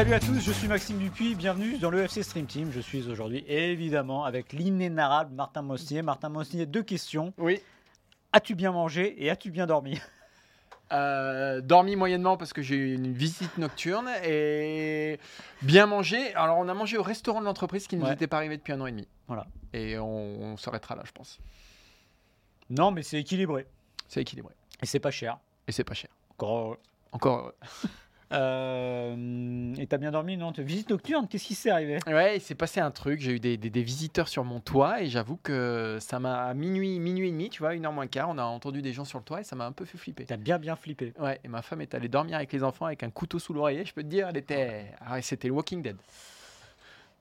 Salut à tous, je suis Maxime Dupuis, bienvenue dans le FC Stream Team. Je suis aujourd'hui évidemment avec l'inénarrable Martin Mosnier. Martin Mosnier, deux questions. Oui. As-tu bien mangé et as-tu bien dormi? Euh, dormi moyennement parce que j'ai eu une visite nocturne et bien mangé. Alors on a mangé au restaurant de l'entreprise qui ne nous Ouais. était pas arrivé depuis un an et demi. Voilà. Et on, on s'arrêtera là, je pense. Non, mais c'est équilibré C'est équilibré. et c'est pas cher. Et c'est pas cher. Encore. Encore. heureux. Euh, et t'as bien dormi, non? Visite nocturne, qu'est-ce qui s'est arrivé? Ouais, il s'est passé un truc. J'ai eu des, des- des visiteurs sur mon toit et j'avoue que ça m'a à minuit, minuit et demi, tu vois, une heure moins quart, on a entendu des gens sur le toit et ça m'a un peu fait flipper. T'as bien bien flippé. Ouais, et ma femme est allée dormir avec les enfants avec un couteau sous l'oreiller. Je peux te dire, elle était. Ah ouais, c'était le Walking Dead.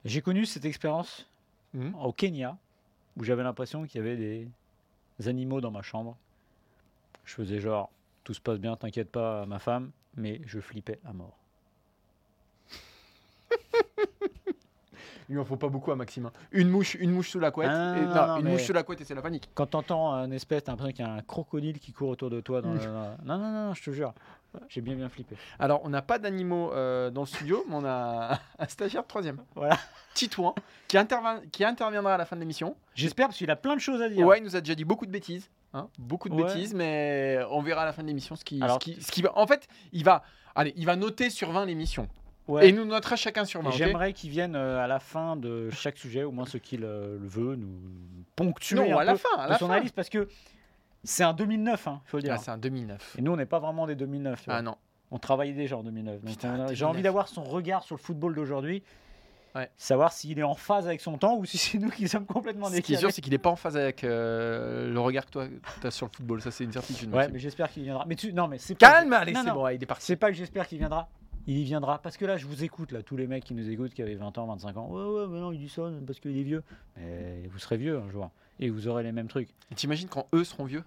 J'ai connu cette expérience Mhm. au Kenya où j'avais l'impression qu'il y avait des animaux dans ma chambre. Je faisais genre tout se passe bien, t'inquiète pas, ma femme, mais je flippais à mort. Il en faut pas beaucoup à Maxime. hein. Une mouche, une mouche sous la couette. Ah, et- non, non, non, une mouche sous la couette et c'est la panique. Quand t'entends un espèce, t'as l'impression qu'il y a un crocodile qui court autour de toi. Dans le- dans- Non, non, non, je te jure. J'ai bien bien flippé. Alors, on n'a pas d'animaux euh, dans le studio, mais on a un stagiaire de troisième. Voilà. Titouan, qui, intervient- qui interviendra à la fin de l'émission. J'espère parce qu'il a plein de choses à dire. Ouais, il nous a déjà dit beaucoup de bêtises. hein, beaucoup de Ouais. bêtises, mais on verra à la fin de l'émission ce qui, Alors- ce qui, ce qui va. En fait, il va, allez, il va noter sur 20 l'émission. Ouais. Et il nous notera chacun sur 20. Et ok J'aimerais qu'il vienne euh, à la fin de chaque sujet, au moins ce qu'il euh, le veut, nous ponctuer Non, un à la fin. À de la son fin. analyse parce que c'est un 2009, il faut le dire. Ah, c'est un 2009. Et nous, on n'est pas vraiment des 2009. tu vois. Ah non. On travaillait déjà en 2009. Donc Putain, on a- 2009. j'ai envie d'avoir son regard sur le football d'aujourd'hui. Ouais. Savoir s'il est en phase avec son temps ou si c'est nous qui sommes complètement Ce qui est décalés. sûr, c'est qu'il n'est pas en phase avec euh, le regard que toi tu as sur le football. Ça, c'est une certitude. Ouais, mais j'espère qu'il viendra. Mais tu... non, mais c'est pas- Calme, allez, c'est bon, il est parti. C'est pas que j'espère qu'il viendra. Il y viendra. Parce que là, je vous écoute, là, tous les mecs qui nous écoutent, qui avaient 20 ans, 25 ans. Ouais, ouais, mais non, il dit ça parce qu'il est vieux. Mais vous serez vieux un jour. Et vous aurez les mêmes trucs. T'imagines quand eux seront vieux?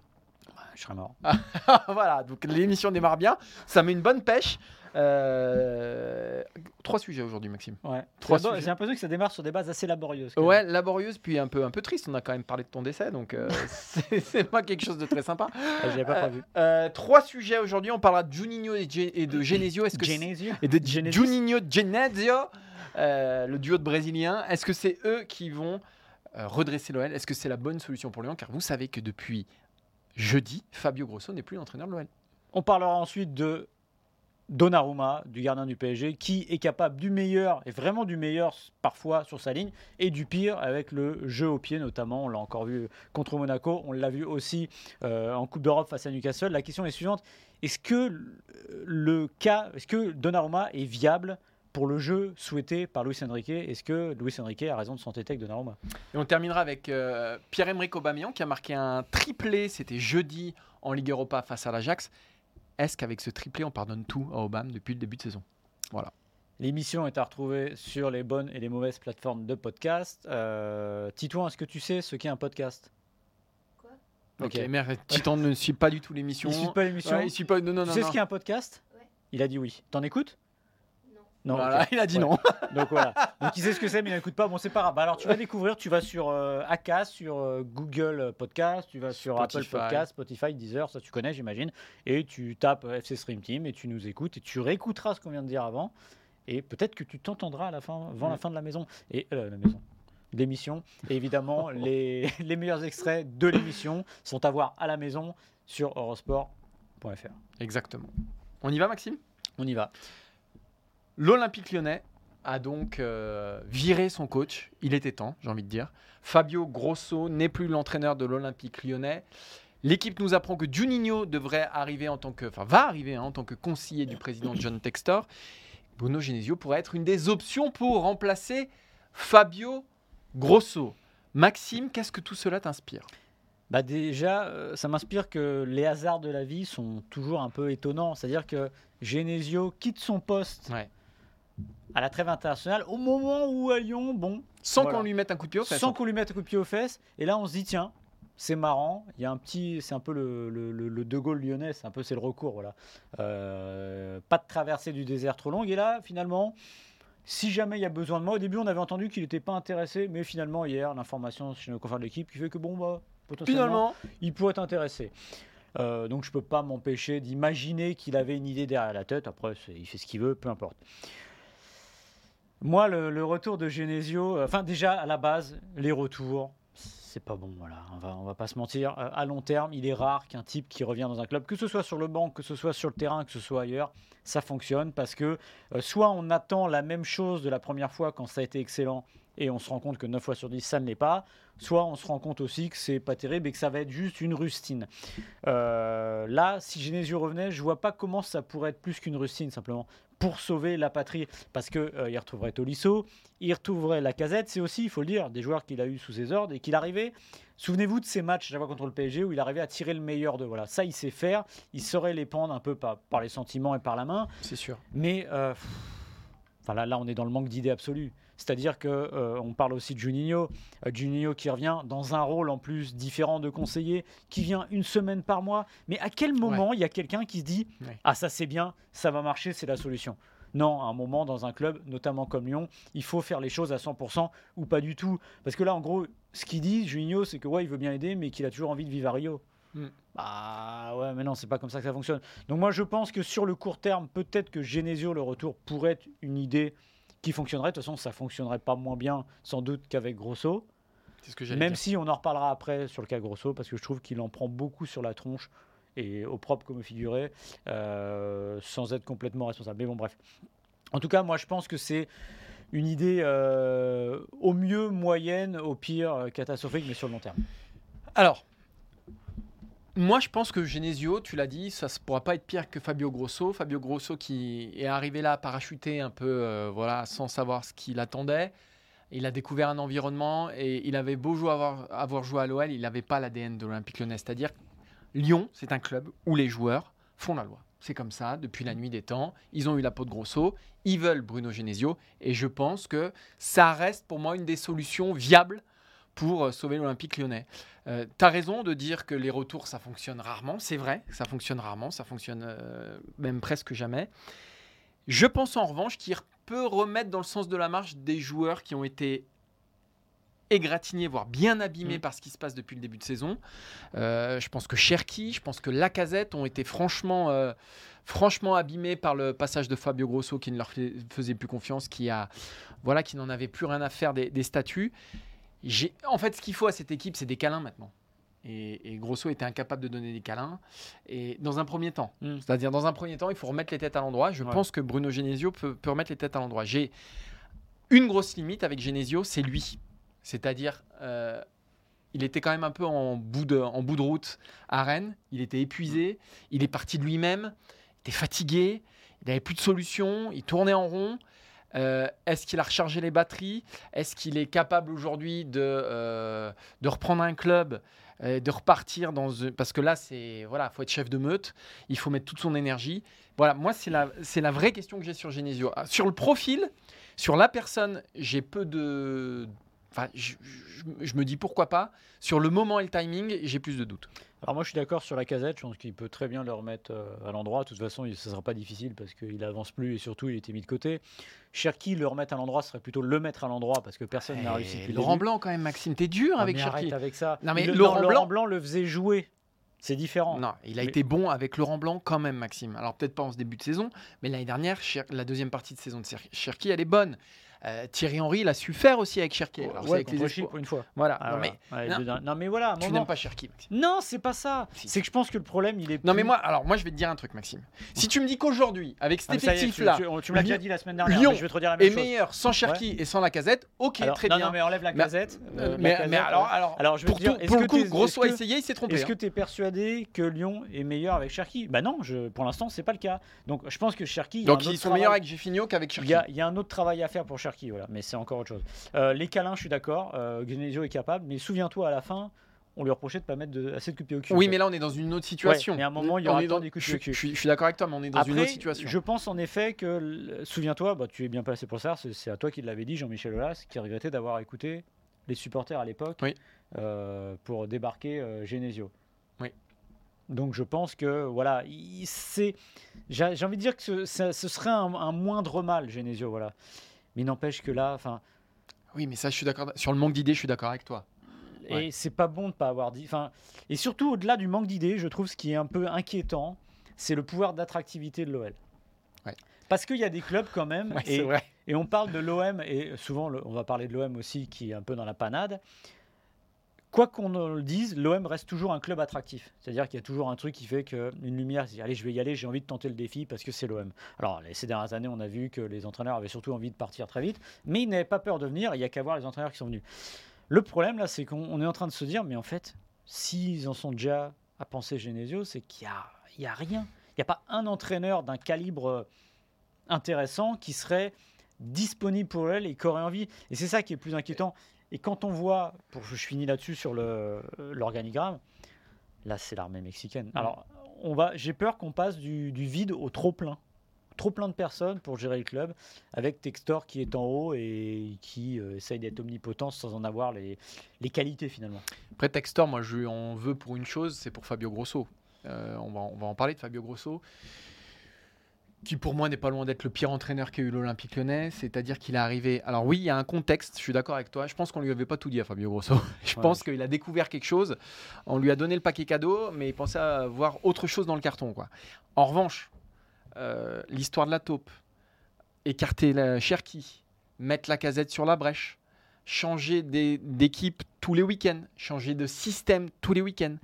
Je serai mort. Voilà, donc l'émission démarre bien. Ça met une bonne pêche. Euh, Trois sujets aujourd'hui, Maxime. Ouais. Trois. J'ai l'impression que ça démarre sur des bases assez laborieuses. Ouais, même. laborieuse, puis un peu, un peu triste. On a quand même parlé de ton décès, donc euh, c'est pas quelque chose de très sympa. Ah, Je l'avais pas Euh, prévu. euh, trois sujets aujourd'hui. On parlera de Juninho et, de Genesio. Est-ce que Genesio et de Genesis Juninho Genesio, le duo de Brésiliens. Est-ce que c'est eux qui vont redresser l'OL Est-ce que c'est la bonne solution pour Lyon? Car vous savez que depuis jeudi, Fabio Grosso n'est plus l'entraîneur de l'OL. On parlera ensuite de Donnarumma, du gardien du PSG, qui est capable du meilleur, et vraiment du meilleur parfois sur sa ligne, et du pire avec le jeu au pied notamment. On l'a encore vu contre Monaco, on l'a vu aussi euh, en Coupe d'Europe face à Newcastle. La question est suivante est-ce que le cas, est-ce que Donnarumma est viable pour le jeu souhaité par Luis Enrique Est-ce que Luis Enrique a raison de s'entêter avec Donnarumma? Et on terminera avec euh, Pierre-Emerick Aubameyang qui a marqué un triplé, c'était jeudi en Ligue Europa face à l'Ajax. Est-ce qu'avec ce triplé, on pardonne tout à Aubame depuis le début de saison? L'émission est à retrouver sur les bonnes et les mauvaises plateformes de podcast. Euh, Titouan, est-ce que tu sais ce qu'est un podcast? Ok, Ok. mais Titan ne suit pas du tout l'émission. Il suit pas l'émission. Ouais, il suit pas. Non, non, tu non. sais non. ce qu'est un podcast? Ouais. Il a dit oui. T'en écoutes? Non. Voilà, il a dit Ouais. non. Donc voilà. Donc il sait ce que c'est, mais il n'écoute pas. Bon, c'est pas grave. Bah, alors tu vas découvrir. Tu vas sur euh, Acast, sur euh, Google Podcast, tu vas sur Apple. Podcast, Spotify, Deezer, ça tu connais, j'imagine. Et tu tapes euh, FC Stream Team et tu nous écoutes et tu réécouteras ce qu'on vient de dire avant. Et peut-être que tu t'entendras à la fin, avant la Mm. fin de la maison. Et euh, la maison. L'émission. Et évidemment, les, les meilleurs extraits de l'émission sont à voir à la maison sur eurosport.fr. Exactement. On y va, Maxime? On y va. L'Olympique lyonnais a donc euh, viré son coach. Il était temps, j'ai envie de dire. Fabio Grosso n'est plus l'entraîneur de l'Olympique lyonnais. L'équipe nous apprend que Juninho devrait arriver en tant que, enfin, va arriver hein, en tant que conseiller du président John Textor. Bruno Genesio pourrait être une des options pour remplacer Fabio Grosso. Maxime, qu'est-ce que tout cela t'inspire? Bah déjà, euh, ça m'inspire que les hasards de la vie sont toujours un peu étonnants. C'est-à-dire que Genesio quitte son poste Ouais. À la trêve internationale au moment où à Lyon, bon, Sans Voilà. qu'on lui mette un coup de pied aux fesses. sans qu'on lui mette un coup de pied aux fesses. Et là, on se dit, tiens, c'est marrant. Il y a un petit, c'est un peu le, le- De Gaulle lyonnais, c'est un peu c'est le recours, voilà. Euh, pas de traversée du désert trop longue. Et là, finalement, si jamais il y a besoin de moi, au début, on avait entendu qu'il n'était pas intéressé, mais finalement hier, l'information chez nos confrères de l'équipe qui fait que bon bah potentiellement, Finalement, il pourrait être intéressé. Euh, donc je peux pas m'empêcher d'imaginer qu'il avait une idée derrière la tête. Après, il fait ce qu'il veut, peu importe. Moi, le, retour de Genesio, euh, enfin déjà à la base, les retours, c'est pas bon. Voilà, on va, va pas se mentir. Euh, à long terme, il est rare qu'un type qui revient dans un club, que ce soit sur le banc, que ce soit sur le terrain, que ce soit ailleurs, ça fonctionne parce que euh, soit on attend la même chose de la première fois quand ça a été excellent et on se rend compte que 9 fois sur 10 ça ne l'est pas, soit on se rend compte aussi que c'est pas terrible et que ça va être juste une rustine. Là, si Genesio revenait, je vois pas comment ça pourrait être plus qu'une rustine simplement pour sauver la patrie parce que euh, il retrouverait Tolisso, il retrouverait la casette, c'est aussi, il faut le dire, des joueurs qu'il a eu sous ses ordres et qu'il arrivait. Souvenez-vous de ces matchs, j'avais contre le PSG où il arrivait à tirer le meilleur de voilà, ça il sait faire, il saurait les prendre un peu par, par les sentiments et par la main. c'est sûr. Mais euh, pff, enfin là, là, on est dans le manque d'idées absolues. C'est-à-dire que euh, on parle aussi de Juninho, Euh, Juninho qui revient dans un rôle en plus différent de conseiller, qui vient une semaine par mois. Mais à quel moment il y a quelqu'un qui se dit Ouais. ah ça c'est bien, ça va marcher, c'est la solution? Non, à un moment dans un club, notamment comme Lyon, il faut faire les choses à 100% ou pas du tout. Parce que là, en gros, ce qu'il dit, Juninho, c'est que ouais, il veut bien aider, mais qu'il a toujours envie de vivre à Rio. Mm. Bah ouais, mais non, c'est pas comme ça que ça fonctionne. Donc moi, je pense que sur le court terme, peut-être que Genesio, le retour, pourrait être une idée qui fonctionnerait. De toute façon, ça fonctionnerait pas moins bien, sans doute, qu'avec Grosso. Ce que Même dire. si on en reparlera après sur le cas Grosso, parce que je trouve qu'il en prend beaucoup sur la tronche et au propre comme au figuré, euh, sans être complètement responsable. Mais bon, bref. En tout cas, moi, je pense que c'est une idée euh, au mieux moyenne, au pire euh, catastrophique, mais sur le long terme. Alors, moi je pense que Genesio, tu l'as dit, ça ne pourra pas être pire que Fabio Grosso. Fabio Grosso qui est arrivé là parachuté un peu, euh, voilà, sans savoir ce qu'il attendait. Il a découvert un environnement et il avait beau jouer avoir, avoir joué à l'OL, il n'avait pas l'ADN de l'Olympique Lyonnais. C'est-à-dire, Lyon, c'est un club où les joueurs font la loi. C'est comme ça depuis la nuit des temps. Ils ont eu la peau de Grosso, ils veulent Bruno Genesio et je pense que ça reste pour moi une des solutions viables pour euh, sauver l'Olympique lyonnais. Euh, tu as raison de dire que les retours, ça fonctionne rarement. C'est vrai, ça fonctionne rarement, ça fonctionne euh, même presque jamais. Je pense en revanche qu'il peut remettre dans le sens de la marche des joueurs qui ont été égratignés, voire bien abîmés Mm. par ce qui se passe depuis le début de saison. Euh, je pense que Cherki, je pense que Lacazette ont été franchement, franchement abîmés par le passage de Fabio Grosso qui ne leur fais- faisait plus confiance, qui, a, voilà, qui n'en avait plus rien à faire des, des statuts. En fait, ce qu'il faut à cette équipe, c'est des câlins maintenant. Et, et Grosso était incapable de donner des câlins. Et dans un premier temps, Mm. c'est-à-dire dans un premier temps, il faut remettre les têtes à l'endroit. Je Ouais. pense que Bruno Genesio peut, peut remettre les têtes à l'endroit. J'ai une grosse limite avec Genesio, c'est lui. C'est-à-dire, euh, il était quand même un peu en bout, de, en bout de route à Rennes. Il était épuisé. Il est parti de lui-même. Il était fatigué. Il n'avait plus de solution. Il tournait en rond. Euh, Est-ce qu'il a rechargé les batteries? Est-ce qu'il est capable aujourd'hui de, euh, de reprendre un club euh, de repartir dans parce que là c'est voilà faut être chef de meute il faut mettre toute son énergie. Voilà moi c'est la c'est la vraie question que j'ai sur Genesio. Ah, sur le profil sur la personne j'ai peu de enfin je, je- je me dis pourquoi pas sur le moment et le timing j'ai plus de doutes Alors moi je suis d'accord sur la casette, je pense qu'il peut très bien le remettre euh, à l'endroit. De toute façon, il- ça ne sera pas difficile parce qu'il avance plus et surtout il était mis de côté. Cherki, le remettre à l'endroit, ce serait plutôt le mettre à l'endroit parce que personne n'a réussi depuis le Laurent début. Blanc quand même Maxime t'es dur Ah, avec Cherki arrête avec ça. Non, mais Le- Laurent Laurent Blanc- le faisait jouer. C'est différent. Non, il a Mais- été bon avec Laurent Blanc quand même, Maxime. Alors peut-être pas en ce début de saison, mais l'année dernière, Cher- la deuxième partie de saison de Cher- Cherki, elle est bonne. Euh, Thierry Henry, il a su faire aussi avec Cherki. Alors, c'est Ouais, avec les pour une fois. Voilà. Ah, non, voilà. mais, Ouais, non. je veux dire- non, mais voilà, tu n'aimes pas Cherki. Maxime. Non, c'est pas ça. Si. C'est que je pense que le problème, il est. Non, mais moi, alors, moi, je vais te dire un truc, Maxime. Si tu me dis qu'aujourd'hui, avec cet Ah, effectif-là, tu, tu me l'as déjà Lyon- dit la semaine dernière. Lyon mais je vais te redire la même est chose. meilleur sans Cherki et sans la casette, ok, Alors, très non, bien. non, mais enlève la casette. Euh, euh, la mais, alors, alors, alors, je vais pour, te dire, tout- est-ce pour le que coup, t'es- Grosso a est-ce que- essayé, il s'est trompé. Est-ce que hein. tu es persuadé que Lyon est meilleur avec Cherki? Bah non, pour l'instant, c'est pas le cas. Donc je pense que Cherki. Donc ils sont meilleurs avec Jeffinho qu'avec Cherki. il y a un autre travail à faire pour Cherki, voilà, mais c'est encore autre chose. Euh, les câlins, je suis d'accord, euh, Genesio est capable, mais souviens-toi, à la fin, on lui reprochait de pas mettre de, assez de coups pied au cul. Oui, mais là on est dans une autre situation. Ouais, mais à un moment, il y aura dans- des coups je, pied au cul. je suis- d'accord avec toi, mais on est dans Après, une autre situation. je pense en effet que, souviens-toi, bah, tu es bien placé pour ça, c'est à toi qui l'avais dit, Jean-Michel Aulas, qui regrettait d'avoir écouté les supporters à l'époque Oui. euh, pour débarquer euh, Genesio. Oui. Donc je pense que voilà, il- c'est, j'ai envie de dire que ce serait un, un moindre mal Genesio, voilà. Mais n'empêche que là, enfin, Oui, mais ça, je suis d'accord. Sur le manque d'idées, je suis d'accord avec toi. et Ouais. c'est pas bon de pas avoir dit. Enfin, et surtout au-delà du manque d'idées, je trouve ce qui est un peu inquiétant, c'est le pouvoir d'attractivité de l'OL. Ouais. Parce qu'il y a des clubs quand même, Ouais, et, et on parle de l'OM, et souvent le- on va parler de l'OM aussi qui est un peu dans la panade. Quoi qu'on le dise, l'OM reste toujours un club attractif. C'est-à-dire qu'il y a toujours un truc qui fait qu'une lumière, dit allez, je vais y aller, j'ai envie de tenter le défi parce que c'est l'OM. Alors, ces dernières années, on a vu que les entraîneurs avaient surtout envie de partir très vite, mais ils n'avaient pas peur de venir, il n'y a qu'à voir les entraîneurs qui sont venus. Le problème, là, c'est qu'on on est en train de se dire, mais en fait, s'ils en sont déjà à penser Genesio, c'est qu'il n'y a, a rien. Il n'y a pas un entraîneur d'un calibre intéressant qui serait disponible pour elle et qui aurait envie. Et c'est ça qui est plus inquiétant. Et quand on voit, pour je finis là-dessus sur l'organigramme, là c'est l'armée mexicaine. Alors on va, j'ai peur qu'on passe du, du vide au trop plein, trop plein de personnes pour gérer le club, avec Textor qui est en haut et qui euh, essaye d'être omnipotent sans en avoir les, les qualités finalement. Après, Textor, moi, je lui en veux pour une chose, c'est pour Fabio Grosso. Euh, on, va, on va en parler de Fabio Grosso, qui pour moi n'est pas loin d'être le pire entraîneur qu'a eu l'Olympique lyonnais. C'est-à-dire qu'il est arrivé. Alors, oui, il y a un contexte, je suis d'accord avec toi. Je pense qu'on lui avait pas tout dit à Fabio Grosso. je Ouais. pense qu'il a découvert quelque chose. On lui a donné le paquet cadeau, mais il pensait avoir autre chose dans le carton. Quoi. En revanche, euh, l'histoire de la taupe, écarter la Cherki, mettre la casette sur la brèche, changer d'équipe tous les week-ends, changer de système tous les week-ends.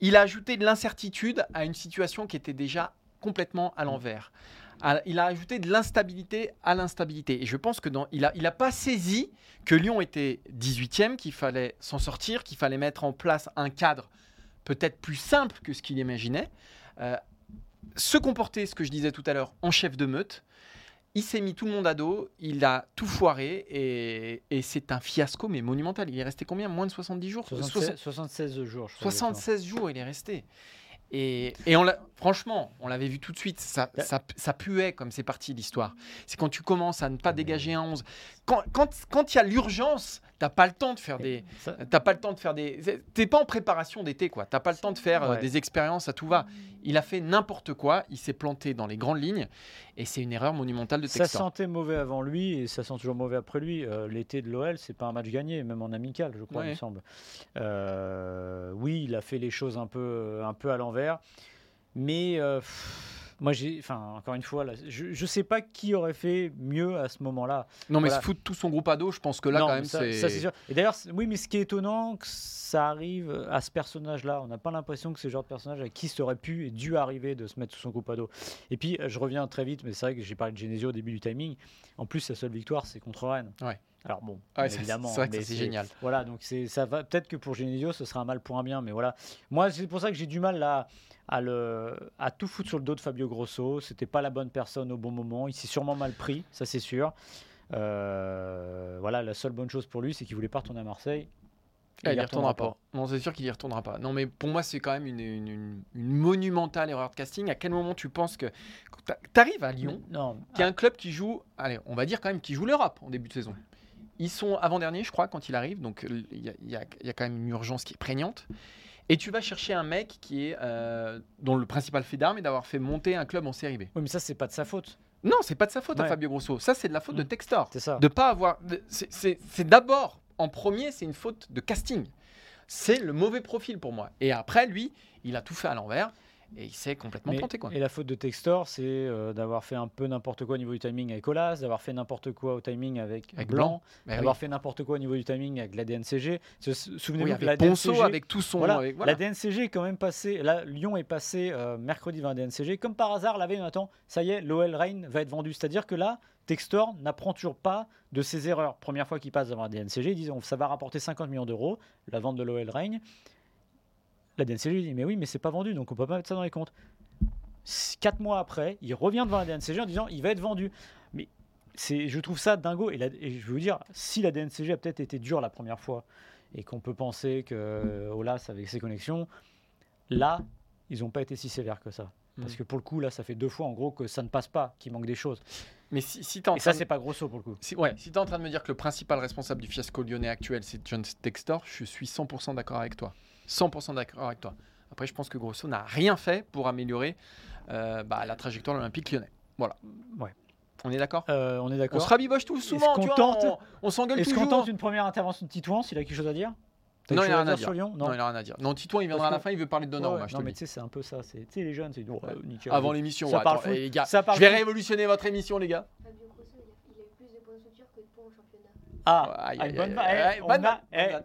Il a ajouté de l'incertitude à une situation qui était déjà complètement à l'envers. À- Il a ajouté de l'instabilité à l'instabilité. Et je pense que dans, il n'a il a pas saisi que Lyon était 18e, qu'il fallait s'en sortir, qu'il fallait mettre en place un cadre peut-être plus simple que ce qu'il imaginait. Euh, se comporter, ce que je disais tout à l'heure, en chef de meute. Il s'est mis tout le monde à dos, il a tout foiré et, et c'est un fiasco mais monumental. Il est resté combien? Moins de 70 jours? 76, 76 jours. je crois, 76 jours, il est resté. Et, et on l'a- franchement, on l'avait vu tout de suite, ça, Ouais. ça, ça puait comme c'est parti l'histoire. C'est quand tu commences à ne pas dégager un 11. Quand il quand, quand y a l'urgence, t'as pas le temps de faire des... Ça- T'as pas le temps de faire des... T'es pas en préparation d'été, quoi. T'as pas le temps de faire euh, Ouais. des expériences à tout va. Il a fait n'importe quoi, il s'est planté dans les grandes lignes, et c'est une erreur monumentale de Ça Textor. sentait mauvais avant lui et ça sent toujours mauvais après lui. Euh, L'été de l'OL, c'est pas un match gagné, même en amical, je crois, il me semble. Euh, oui, il a fait les choses un peu, un peu à l'envers, mais euh, pff, moi, j'ai, enfin, encore une fois, là, je, je sais pas qui aurait fait mieux à ce moment-là. Non, mais Voilà. se foutre tout son groupe à dos, je pense que là, Non, quand même, ça, c'est... ça, c'est sûr. Et d'ailleurs, oui, mais ce qui est étonnant, que ça arrive à ce personnage-là. On n'a pas l'impression que c'est le genre de personnage à qui ça aurait pu et dû arriver de se mettre sous son groupe à dos. Et puis, euh, je reviens très vite, mais c'est vrai que j'ai parlé de Genesio au début du timing. En plus, sa seule victoire, c'est contre Rennes. Ouais. Alors bon, Ouais, c'est- évidemment. c'est génial. Voilà, donc c'est ça va peut-être que pour Genesio, ce sera un mal pour un bien, mais voilà. Moi, c'est pour ça que j'ai du mal là à le à tout foutre sur le dos de Fabio Grosso. C'était pas la bonne personne au bon moment. Il s'est sûrement mal pris, ça c'est sûr. Euh, voilà, la seule bonne chose pour lui, c'est qu'il voulait pas retourner à Marseille. Ah, il y n'y retournera pas. Non, c'est sûr qu'il y retournera pas. Non, mais pour moi, c'est quand même une, une- une- une monumentale erreur de casting. À quel moment tu penses que. Tu arrives à Lyon, Non, qui est un club qui joue, allez, on va dire quand même, qui joue l'Europe en début de saison. Ils sont avant-dernier, je crois, quand il arrive. Donc, euh, il y, a- y y quand même une urgence qui est prégnante. Et tu vas chercher un mec qui est, euh, dont le principal fait d'armes est d'avoir fait monter un club en série B. oui, mais ça c'est pas de sa faute. Non, c'est pas de sa faute à Ouais. Fabio Grosso. Ça, c'est de la faute de Mm. Textor. C'est ça. De pas avoir. c'est d'abord, en premier, c'est une faute de casting. C'est le mauvais profil pour moi. Et après, lui, il a tout fait à l'envers. Et il s'est complètement Mais- planté. Quoi. Et la faute de Textor, c'est euh, d'avoir fait un peu n'importe quoi au niveau du timing avec Olas, d'avoir fait n'importe quoi au timing avec, Avec Blanc. Bah oui. d'avoir fait n'importe quoi au niveau du timing avec la DNCG. Souvenez-vous Oui, que la DNCG, avec tout son. voilà, avec- voilà. la DNCG est quand même passée. Là, Lyon est passé euh, mercredi devant la DNCG. Comme par hasard, la veille, on attend. Ça y est, l'OL Reign va être vendu. C'est-à-dire que là, Textor n'apprend toujours pas de ses erreurs. Première fois qu'il passe devant la DNCG, ils disent ça va rapporter 50 millions d'euros, la vente de l'OL Reign. La DNCG dit mais oui, mais c'est pas vendu, donc on peut pas mettre ça dans les comptes. Quatre mois après, il revient devant la DNCG en disant il va être vendu. Mais je trouve ça dingo. Et, la- et je veux vous dire, si la DNCG a peut-être été dure la première fois et qu'on peut penser que euh, Olas avec ses connexions, là, ils n'ont pas été si sévères que ça. Parce Mm. que pour le coup, là, ça fait deux fois en gros que ça ne passe pas, qu'il manque des choses. Mais si, si en Et ça, de- c'est pas grosso pour le coup. Si, ouais, si tu es en train de me dire que le principal responsable du fiasco lyonnais actuel, c'est John Textor, je suis 100% d'accord avec toi. 100% d'accord avec toi. Après, je pense que Grosso n'a rien fait pour améliorer euh, bah, la trajectoire de l'Olympique lyonnais. Voilà. Ouais. On est d'accord? Euh, on est On d'accord. se rabiboche tous souvent, tu vois, tente- on, on s'engueule Est-ce qu'on toujours. tente une première intervention de Titouan s'il a quelque chose à dire? Non, il a rien à dire. sur Lyon? Non, il a rien à dire. Non, Titouan, il viendra à la fin, il veut parler de Donnarumma, ouais. Non, mais tu sais, c'est un peu ça. C'est tu sais, les jeunes, c'est oh. Avant l'émission, Ça ouais, parle attends, foot. eh, les gars, Ça parle je vais révolutionner votre émission, les gars. Eh, bonne vanne,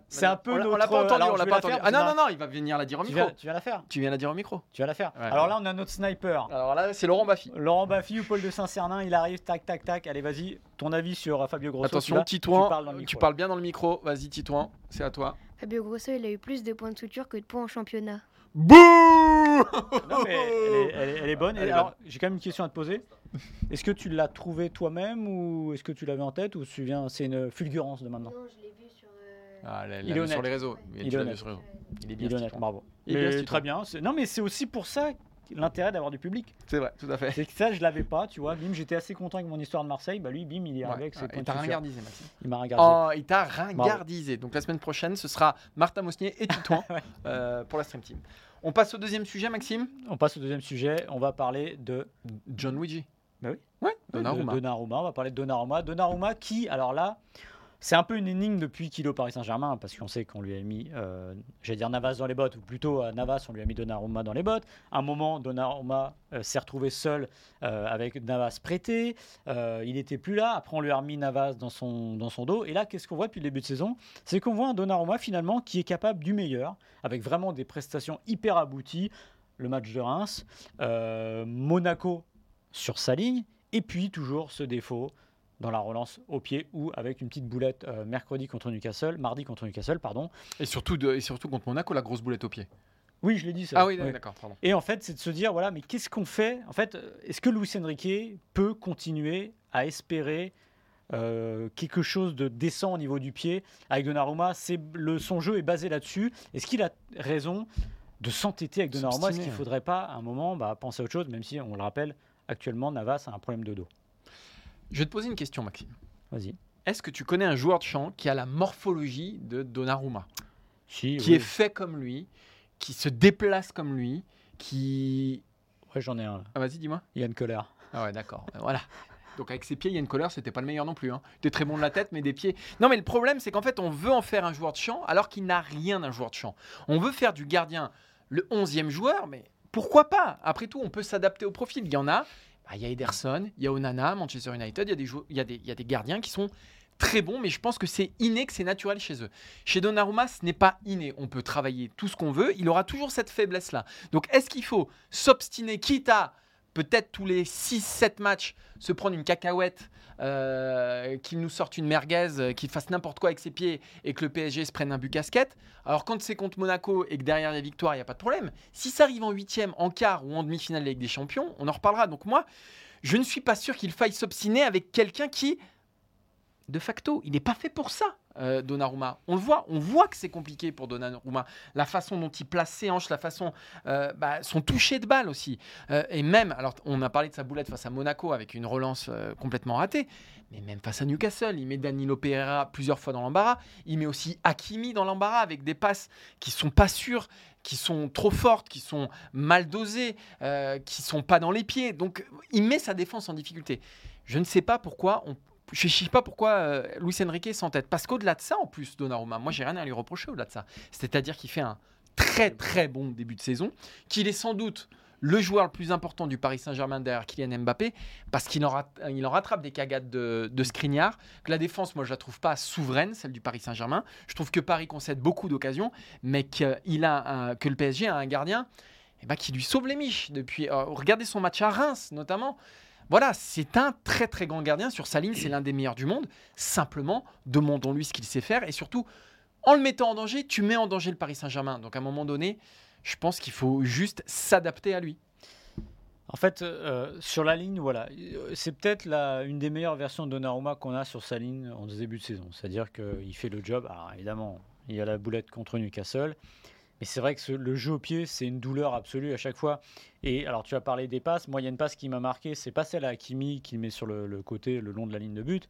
C'est bonne un peu On l'a- notre. On l'a pas entendu, alors, on je l'a vais pas la entendu. faire, Ah non, non, non, il va venir la dire au Tu micro. viens, tu viens la faire. Tu viens la dire au micro. Tu vas la faire. Ouais. Alors là, on a notre sniper. Alors là, c'est Laurent Baffy. Laurent Baffy ou Paul de Saint-Cernin, il arrive, tac, tac, tac. Allez, vas-y, ton avis sur euh, Fabio Grosso. Attention, Titouan, tu parles bien dans le micro. Vas-y, Titouan, c'est à toi. Fabio Grosso, il a eu plus de points de suture que de points en championnat. Bouh Non, mais elle est, elle est- elle est bonne. Et Elle est alors, j'ai quand même une question à te poser. Est-ce que tu l'as trouvé toi-même ou est-ce que tu l'avais en tête ou tu viens, c'est une fulgurance de maintenant Non, je l'ai vu sur. euh, Ah, Il est sur les réseaux. Il tu est honnête. sur les réseaux. Il est bien. Il est honnête, bravo. Il est bien, très bien. Non, mais c'est aussi pour ça l'intérêt d'avoir du public. C'est vrai, tout à fait. C'est que ça, je l'avais pas, tu vois. Bim, j'étais assez content avec mon histoire de Marseille. Bah lui, bim, il y Ouais, arrivé avec ses ouais, il t'a ringardisé, Maxime. Il m'a regardé. Oh, il t'a ringardisé. Donc la semaine prochaine, ce sera Martin Mosnier et Titouan Ouais. euh, pour la Stream Team. On passe au deuxième sujet, Maxime On passe au deuxième sujet. On va parler de John Luigi. Bah oui. Ouais, Donnarumma. Donnarumma. On va parler de Donnarumma. Donnarumma qui, alors là, c'est un peu une énigme depuis qu'il est au Paris Saint-Germain parce qu'on sait qu'on lui a mis, euh, j'allais dire Navas dans les bottes, ou plutôt à Navas, on lui a mis Donnarumma dans les bottes. À un moment, Donnarumma euh, s'est retrouvé seul euh, avec Navas prêté. Euh, il n'était plus là. Après, on lui a remis Navas dans son, dans son dos. Et là, qu'est-ce qu'on voit depuis le début de saison? C'est qu'on voit un Donnarumma finalement qui est capable du meilleur, avec vraiment des prestations hyper abouties. Le match de Reims, euh, Monaco sur sa ligne, et puis toujours ce défaut dans la relance au pied ou avec une petite boulette euh, mercredi contre Newcastle, mardi contre Newcastle, pardon. Et surtout, de- et surtout contre Monaco, la grosse boulette au pied. Oui, je l'ai dit ça. Ah oui, d'accord, pardon. Et en fait, c'est de se dire, voilà, mais qu'est-ce qu'on fait? En fait, euh, est-ce que Luis Enrique peut continuer à espérer euh, quelque chose de décent au niveau du pied avec Donnarumma? C'est le son jeu est basé là-dessus. Est-ce qu'il a raison de s'entêter avec Donnarumma? Est-ce qu'il ne faudrait pas, à un moment, bah, penser à autre chose, même si on le rappelle, actuellement Navas a un problème de dos. Je vais te poser une question, Maxime. Vas-y. Est-ce que tu connais un joueur de champ qui a la morphologie de Donnarumma Si, Qui oui. est fait comme lui, qui se déplace comme lui, qui... Ouais, j'en ai un. Ah, vas-y, dis-moi. Yann Koller. Ah ouais, d'accord. Euh, Voilà. Donc avec ses pieds, il y a une couleur, c'était pas le meilleur non plus. Hein. T'es très bon de la tête, mais des pieds. Non, mais le problème, c'est qu'en fait, on veut en faire un joueur de champ alors qu'il n'a rien d'un joueur de champ. On veut faire du gardien le 11e joueur, mais pourquoi pas? Après tout, on peut s'adapter au profil. Il y en a. bah, Il y a Ederson, il y a Onana, Manchester United. Il y a des y a des gardiens qui sont très bons, mais je pense que c'est inné, que c'est naturel chez eux. Chez Donnarumma, ce n'est pas inné. On peut travailler tout ce qu'on veut. Il aura toujours cette faiblesse-là. Donc, est-ce qu'il faut s'obstiner, quitte à peut-être tous les 6-7 matchs se prendre une cacahuète, euh, qu'il nous sorte une merguez, euh, qu'il fasse n'importe quoi avec ses pieds et que le PSG se prenne un but casquette. Alors quand c'est contre Monaco et que derrière la victoire, il n'y a pas de problème. Si ça arrive en huitième, en quart ou en demi-finale Ligue des Champions, on en reparlera. Donc moi, je ne suis pas sûr qu'il faille s'obstiner avec quelqu'un qui, de facto, il n'est pas fait pour ça. Euh, Donnarumma, on le voit, on voit que c'est compliqué pour Donnarumma. La façon dont il place ses hanches, la façon, euh, bah, son toucher de balle aussi, euh, et même, alors on a parlé de sa boulette face à Monaco avec une relance complètement ratée, mais même face à Newcastle, il met Danilo Pereira plusieurs fois dans l'embarras, il met aussi Hakimi dans l'embarras avec des passes qui sont pas sûres, qui sont trop fortes, qui sont mal dosées, qui sont pas dans les pieds. Donc il met sa défense en difficulté. Je ne sais pas pourquoi on je ne sais pas pourquoi euh, Luis Enrique s'entête. Parce qu'au-delà de ça, en plus, Donnarumma, moi, j'ai rien à lui reprocher au-delà de ça. C'est-à-dire qu'il fait un très très bon début de saison, qu'il est sans doute le joueur le plus important du Paris Saint-Germain derrière Kylian Mbappé, parce qu'il en, rattrape des cagades de, de que la défense, moi, je la trouve pas souveraine, celle du Paris Saint-Germain. Je trouve que Paris concède beaucoup d'occasions, mais qu'il a un- que le PSG a un gardien eh ben, qui lui sauve les miches. Depuis, euh, regardez son match à Reims, notamment. Voilà, c'est un très très grand gardien. Sur sa ligne, c'est l'un des meilleurs du monde. Simplement, demandons-lui ce qu'il sait faire. Et surtout, en le mettant en danger, tu mets en danger le Paris Saint-Germain. Donc à un moment donné, je pense qu'il faut juste s'adapter à lui. En fait, euh, sur la ligne, voilà, c'est peut-être une des meilleures versions de Donnarumma qu'on a sur sa ligne en début de saison. C'est-à-dire qu'il fait le job. Alors évidemment, il y a la boulette contre Newcastle. Mais c'est vrai que ce- le jeu au pied, c'est une douleur absolue à chaque fois. Et alors, tu as parlé des passes. Moi, il y a une passe qui m'a marqué. C'est pas celle à Hakimi qui met sur le, le côté, le long de la ligne de but.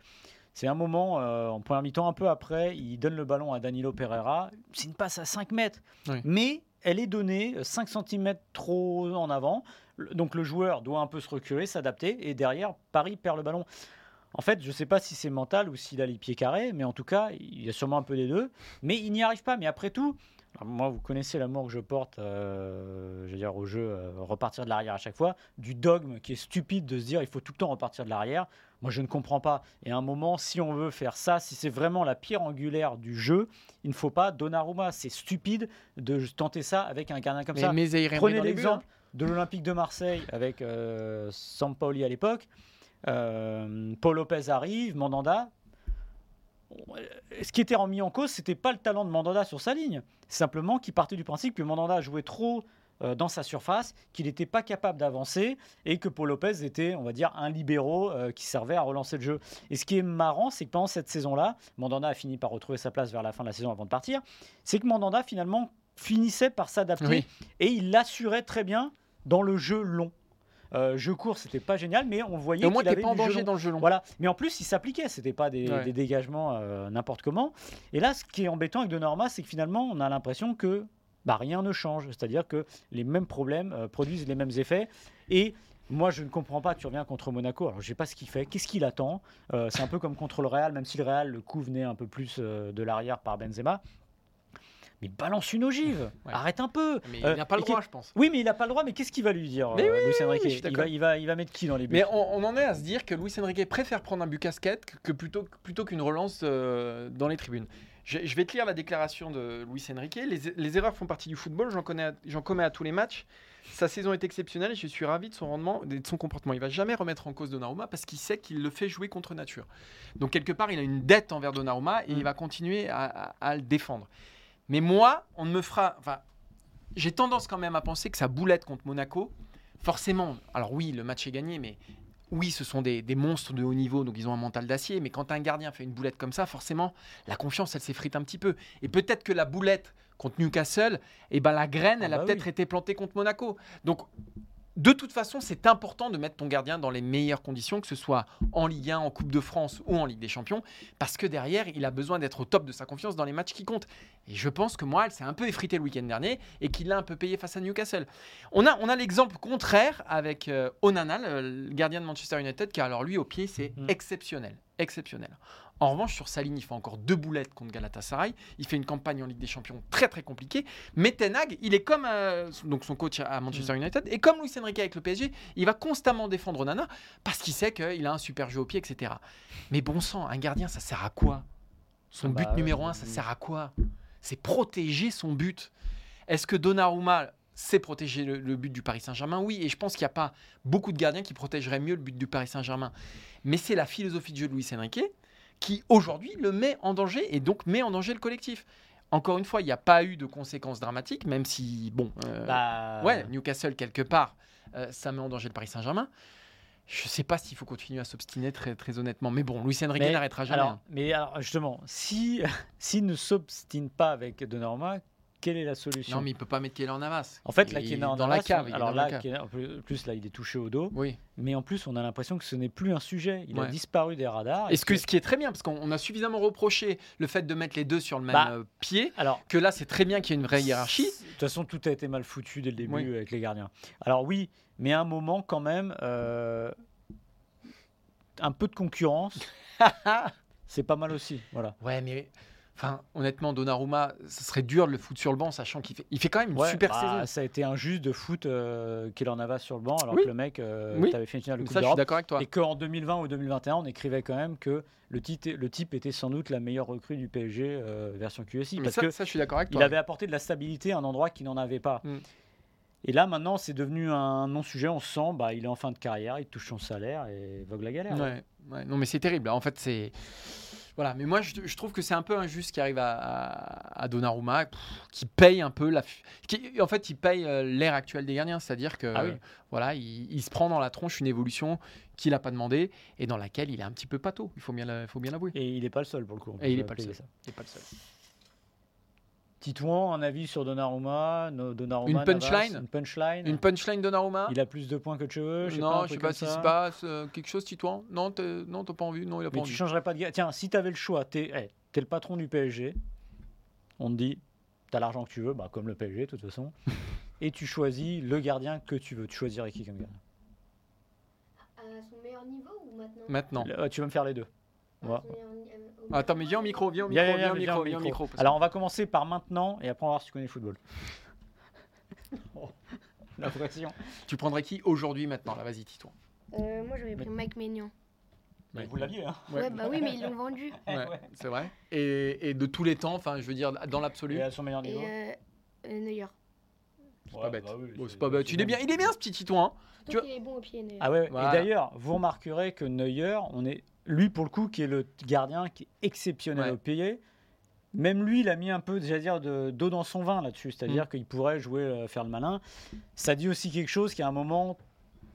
C'est un moment, euh, en première mi-temps, un peu après, il donne le ballon à Danilo Pereira. C'est une passe à 5 mètres. Oui. Mais elle est donnée 5 cm trop en avant. Donc le joueur doit un peu se reculer, s'adapter. Et derrière, Paris perd le ballon. En fait, je ne sais pas si c'est mental ou s'il a les pieds carrés, mais en tout cas, il y a sûrement un peu des deux. Mais il n'y arrive pas. Mais après tout, alors moi, vous connaissez l'amour que je porte euh, je veux dire, au jeu, euh, repartir de l'arrière à chaque fois. Du dogme qui est stupide de se dire il faut tout le temps repartir de l'arrière. Moi, je ne comprends pas. Et à un moment, si on veut faire ça, si c'est vraiment la pierre angulaire du jeu, il ne faut pas Donnarumma. C'est stupide de tenter ça avec un gardien comme Mais, ça. mais Prenez l'exemple de l'Olympique de Marseille avec euh, Sampaoli à l'époque. Euh, Paul Lopez arrive, Mandanda. Ce qui était remis en cause, c'était pas le talent de Mandanda sur sa ligne. Simplement qu'il partait du principe que Mandanda jouait trop euh, dans sa surface, qu'il n'était pas capable d'avancer et que Paul Lopez était, on va dire, un libéraux euh, qui servait à relancer le jeu. Et ce qui est marrant, c'est que pendant cette saison-là, Mandanda a fini par retrouver sa place vers la fin de la saison avant de partir. C'est que Mandanda finalement finissait par s'adapter Oui. et il l'assurait très bien dans le jeu long. Euh, jeu court, c'était pas génial, mais on voyait Et au moins, qu'il t'es avait pas en du jeu danger dans le jeu long. Voilà, mais en plus, il s'appliquait, c'était pas des, Ouais. des dégagements euh, n'importe comment. Et là, ce qui est embêtant avec Donnarumma, c'est que finalement, on a l'impression que bah, rien ne change, c'est-à-dire que les mêmes problèmes euh, produisent les mêmes effets. Et moi, je ne comprends pas. Tu reviens contre Monaco. Alors, je sais pas ce qu'il fait. Qu'est-ce qu'il attend? Euh, C'est un peu comme contre le Real, même si le Real, le coup venait un peu plus euh, de l'arrière par Benzema. Mais balance une ogive. Ouais. Arrête un peu. Mais Euh, il n'a pas le qui- droit, je pense. Oui, mais il n'a pas le droit. Mais qu'est-ce qu'il va lui dire, Mais euh, oui, Luis Enrique il, va, il, va, il va mettre qui dans les buts Mais on, on en est à se dire que Luis Enrique préfère prendre un but casquette que- plutôt, plutôt qu'une relance euh, dans les tribunes. Je, je vais te lire la déclaration de Luis Enrique. Les, les erreurs font partie du football, j'en connais à- j'en commets à tous les matchs. Sa saison est exceptionnelle et je suis ravi de son rendement et de son comportement. Il va jamais remettre en cause Donnarumma parce qu'il sait qu'il le fait jouer contre nature. Donc quelque part, il a une dette envers Donnarumma et Mm. il va continuer à, à- à le défendre. Mais moi, on ne me fera... Enfin, j'ai tendance quand même à penser que sa boulette contre Monaco, forcément, alors oui, le match est gagné, mais oui, ce sont des, des monstres de haut niveau, donc ils ont un mental d'acier, mais quand un gardien fait une boulette comme ça, forcément, la confiance, elle s'effrite un petit peu. Et peut-être que la boulette contre Newcastle, eh ben, la graine, Ah elle a bah peut-être oui. été plantée contre Monaco. Donc, de toute façon, c'est important de mettre ton gardien dans les meilleures conditions, que ce soit en Ligue 1, en Coupe de France ou en Ligue des Champions, parce que derrière, il a besoin d'être au top de sa confiance dans les matchs qui comptent. Et je pense que moi, elle s'est un peu effritée le week-end dernier et qu'il l'a un peu payé face à Newcastle. On a, on a l'exemple contraire avec euh, Onana, le, le gardien de Manchester United, car alors lui, au pied, c'est Mm. exceptionnel. Exceptionnel. En revanche, sur sa ligne, il fait encore deux boulettes contre Galatasaray. Il fait une campagne en Ligue des Champions très très compliquée. Mais Ten Hag, il est comme euh, donc son coach à Manchester United et comme Luis Enrique avec le PSG, il va constamment défendre Onana parce qu'il sait qu'il a un super jeu au pied, etc. Mais bon sang, un gardien, ça sert à quoi? Son Ah but bah, numéro un, ça sert à quoi? C'est protéger son but. Est-ce que Donnarumma sait protéger le, le but du Paris Saint-Germain? Oui, et je pense qu'il n'y a pas beaucoup de gardiens qui protégeraient mieux le but du Paris Saint-Germain. Mais c'est la philosophie de jeu de Luis Enrique qui aujourd'hui le met en danger et donc met en danger le collectif. Encore une fois, il n'y a pas eu de conséquences dramatiques, même si, bon, euh, Bah, ouais, Newcastle quelque part, euh, ça met en danger le Paris Saint-Germain. Je ne sais pas s'il faut continuer à s'obstiner très, très honnêtement. Mais bon, Luis Enrique n'arrêtera jamais. Alors, hein. mais alors, justement, si s'il ne s'obstine pas avec Donnarumma, quelle est la solution Non, mais il peut pas mettre Keylor Navas. En fait, là, est Kenan dans la Navas, cave. Alors dans la là, cave. En plus, là, il est touché au dos. Oui. Mais en plus, on a l'impression que ce n'est plus un sujet. Il a disparu des radars. Et ce, que, ce qui est très bien, parce qu'on on a suffisamment reproché le fait de mettre les deux sur le même Bah, euh, pied, Alors, que là, c'est très bien qu'il y ait une vraie hiérarchie. De toute façon, tout a été mal foutu dès le début Oui. avec les gardiens. Alors oui, mais à un moment quand même, euh, un peu de concurrence, c'est pas mal aussi. Voilà. Ouais, mais Enfin, honnêtement, Donnarumma, ce serait dur de le foutre sur le banc, sachant qu'il fait, il fait quand même une Ouais, super bah, saison. Ça a été injuste de foot euh, qu'il en avait sur le banc, alors Oui. que le mec, euh, Oui. t'avais fait une finale de Coupe d'Europe. d'accord avec toi. Et qu'en 2020 ou 2021, on écrivait quand même que le type, le type était sans doute la meilleure recrue du PSG euh, version QSI. Mais Parce ça, que ça, je suis d'accord avec il toi. avait apporté de la stabilité à un endroit qu'il n'en avait pas. Mm. Et là, maintenant, c'est devenu un non-sujet. On se sent, bah, il est en fin de carrière, il touche son salaire et vogue la galère. Ouais, ouais. Non, mais c'est terrible. En fait, c'est. Voilà, mais moi je, je trouve que c'est un peu injuste qui arrive à, à, à Donnarumma, pff, qui paye un peu la. Qui, en fait, il paye euh, l'ère actuelle des gardiens, c'est-à-dire que Ah oui. voilà, il, il se prend dans la tronche une évolution qu'il n'a pas demandé et dans laquelle il est un petit peu pâteau. Il faut bien, la- faut bien l'avouer. Et il n'est pas le seul pour le coup. Et il peut est pas le payer seul. ça. Il est pas le seul. Titouan, un avis sur Donnarumma, no- Donnarumma Une punchline Navas, Une punchline Une punchline Donnarumma Il a plus de points que de cheveux je sais Non, pas, je sais pas comme si ça. c'est pas euh, quelque chose, Titouan. Non, t'es- non, t'as pas envie. Non, il a pas Mais envie. tu changerais pas de gars. Tiens, si tu avais le choix, tu es, le patron du PSG, on te dit, tu as l'argent que tu veux, bah, comme le PSG de toute façon, et tu choisis le gardien que tu veux. Tu choisirais qui comme gardien? À son meilleur niveau ou maintenant? Maintenant. Le- Tu vas me faire les deux. À son Attends, mais viens au micro, viens au Viens, micro, viens, viens au micro, viens au Alors on va commencer par maintenant et après on va voir si tu connais le football. Oh, La pression. Tu prendrais qui aujourd'hui, maintenant? Là, vas-y, Titouan. Euh, moi j'aurais pris Mike Maignan. Ouais. Vous l'aviez, hein? Ouais. bah oui, mais ils l'ont vendu. Ouais, c'est vrai. Et, et de tous les temps, enfin, je veux dire, dans l'absolu. Et à son meilleur Et niveau euh, Neuer. C'est pas bête. Bon, c'est pas bête. Il est bien, il est bien ce petit Titouan. hein. Tu vois- qu'il est bon au pied, Neuer. Ah ouais, ouais. Voilà. et d'ailleurs, vous remarquerez que Neuer, on est lui pour le coup qui est le gardien qui est exceptionnel Ouais. au pied. Même lui, il a mis un peu, j'allais dire, de- d'eau dans son vin là-dessus. Mm. C'est-à-dire qu'il pourrait jouer, euh, faire le malin. Ça dit aussi quelque chose qu'à un moment,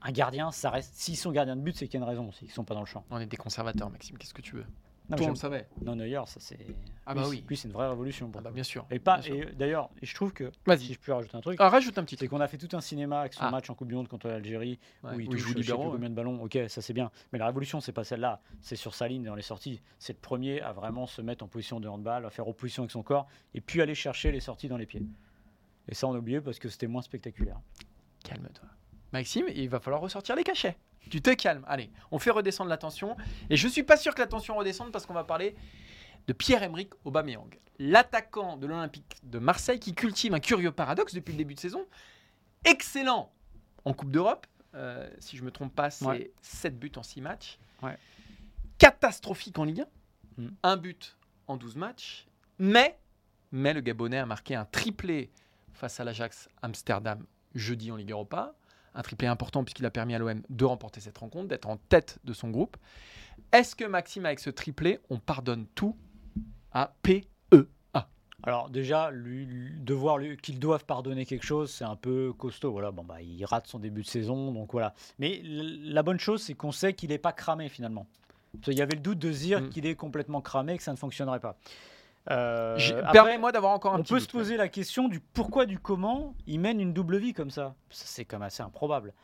un gardien, ça reste. S'ils sont gardiens de but, c'est qu'il y a une raison aussi. Ils sont pas dans le champ. On est des conservateurs, Maxime. Qu'est-ce que tu veux? Non, Toi, on le savait. non Neuer, ça c'est. Ah bah oui. Lui, c'est une vraie révolution. pour Ah bah bien sûr. Et pas. Et d'ailleurs, je trouve que Vas-y. si je peux rajouter un truc, Ah, rajoute un petit c'est qu'on a fait tout un cinéma avec son Ah. match en Coupe du Monde contre l'Algérie Ouais, où il où il touche joue plus libéraux, combien de ballons. Ok, ça c'est bien. Mais la révolution, c'est pas celle-là. C'est sur sa ligne dans les sorties. C'est le premier à vraiment se mettre en position de handball, à faire opposition avec son corps, et puis aller chercher les sorties dans les pieds. Et ça, on a oublié parce que c'était moins spectaculaire. Calme-toi. Maxime, il va falloir ressortir les cachets. Tu te calmes. Allez, on fait redescendre la tension. Et je suis pas sûr que la tension redescende parce qu'on va parler de Pierre-Emerick Aubameyang, l'attaquant de l'Olympique de Marseille qui cultive un curieux paradoxe depuis le début de saison. Excellent en Coupe d'Europe. Euh, si je me trompe pas, c'est Ouais. 7 buts en 6 matchs. Ouais. Catastrophique en Ligue 1. Mm. Un but en 12 matchs. Mais, mais le Gabonais a marqué un triplé face à l'Ajax Amsterdam jeudi en Ligue Europa. Un triplé important puisqu'il a permis à l'OM de remporter cette rencontre, d'être en tête de son groupe. Est-ce que Maxime, avec ce triplé, on pardonne tout à PEA Alors déjà, lui, lui- devoir qu'ils doivent pardonner quelque chose, c'est un peu costaud. Voilà, bon bah il rate son début de saison, donc voilà. Mais la bonne chose, c'est qu'on sait qu'il n'est pas cramé finalement. Qu'il y avait le doute de se dire Mm. qu'il est complètement cramé, que ça ne fonctionnerait pas. Euh, Permets-moi d'avoir encore un on petit peut doute, se poser la question du pourquoi, du comment il mène une double vie comme ça. Ça, C'est quand même assez improbable.